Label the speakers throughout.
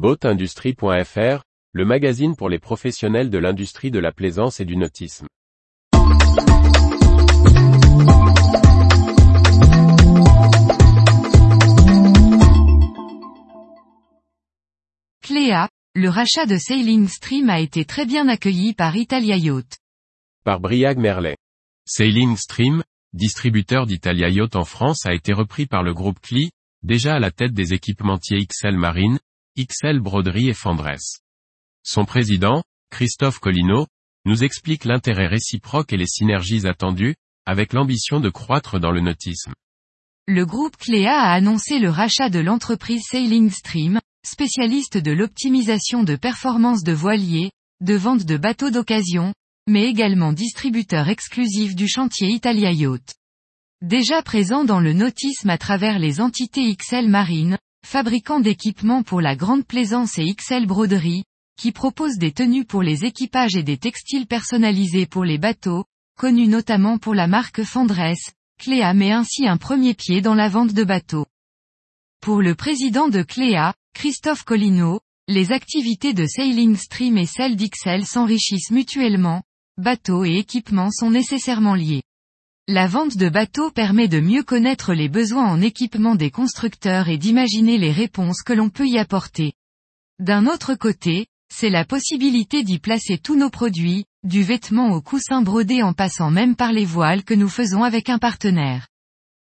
Speaker 1: Boatindustrie.fr, le magazine pour les professionnels de l'industrie de la plaisance et du nautisme.
Speaker 2: Cléa, le rachat de Sailing Stream a été très bien accueilli par Italia Yacht.
Speaker 1: Par Briag Merlet.
Speaker 3: Sailing Stream, distributeur d'Italia Yacht en France a été repris par le groupe CLI, déjà à la tête des équipementiers XL Marine, XL Broderie et Fendresse. Son président, Christophe Collino, nous explique l'intérêt réciproque et les synergies attendues, avec l'ambition de croître dans le nautisme.
Speaker 2: Le groupe Cléa a annoncé le rachat de l'entreprise Sailing Stream, spécialiste de l'optimisation de performance de voiliers, de vente de bateaux d'occasion, mais également distributeur exclusif du chantier Italia Yacht. Déjà présent dans le nautisme à travers les entités XL Marine, fabricant d'équipements pour la grande plaisance et XL Broderie, qui propose des tenues pour les équipages et des textiles personnalisés pour les bateaux, connus notamment pour la marque Fendresse, Cléa met ainsi un premier pied dans la vente de bateaux. Pour le président de Cléa, Christophe Collino, les activités de Sailing Stream et celles d'XL s'enrichissent mutuellement, bateaux et équipements sont nécessairement liés. La vente de bateaux permet de mieux connaître les besoins en équipement des constructeurs et d'imaginer les réponses que l'on peut y apporter. D'un autre côté, c'est la possibilité d'y placer tous nos produits, du vêtement au coussin brodé en passant même par les voiles que nous faisons avec un partenaire.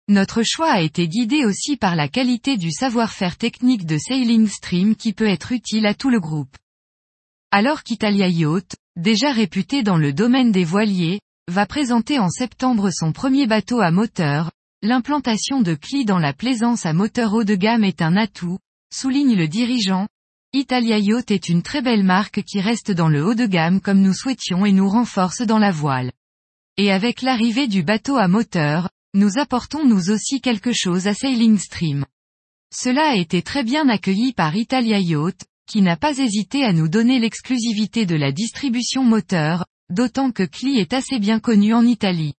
Speaker 2: Notre choix a été guidé aussi par la qualité du savoir-faire technique de Sailing Stream qui peut être utile à tout le groupe. Alors qu'Italia Yacht, déjà réputé dans le domaine des voiliers, va présenter en septembre son premier bateau à moteur, l'implantation de CLI dans la plaisance à moteur haut de gamme est un atout, souligne le dirigeant. Italia Yacht est une très belle marque qui reste dans le haut de gamme comme nous souhaitions et nous renforce dans la voile. Et avec l'arrivée du bateau à moteur, nous apportons nous aussi quelque chose à Sailing Stream. Cela a été très bien accueilli par Italia Yacht, qui n'a pas hésité à nous donner l'exclusivité de la distribution moteur, d'autant que CLI est assez bien connu en Italie.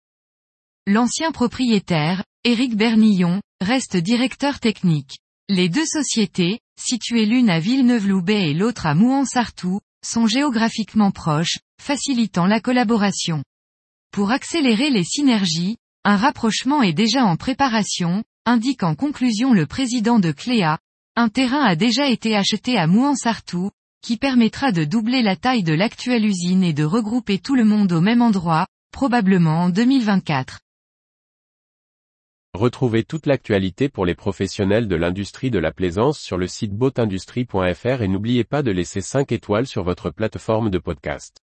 Speaker 2: L'ancien propriétaire, Éric Bernillon, reste directeur technique. Les deux sociétés, situées l'une à Villeneuve-Loubet et l'autre à Mouan-Sartoux, sont géographiquement proches, facilitant la collaboration. Pour accélérer les synergies, un rapprochement est déjà en préparation, indique en conclusion le président de Cléa. Un terrain a déjà été acheté à Mouansartou, qui permettra de doubler la taille de l'actuelle usine et de regrouper tout le monde au même endroit, probablement en 2024.
Speaker 1: Retrouvez toute l'actualité pour les professionnels de l'industrie de la plaisance sur le site boatindustrie.fr et n'oubliez pas de laisser 5 étoiles sur votre plateforme de podcast.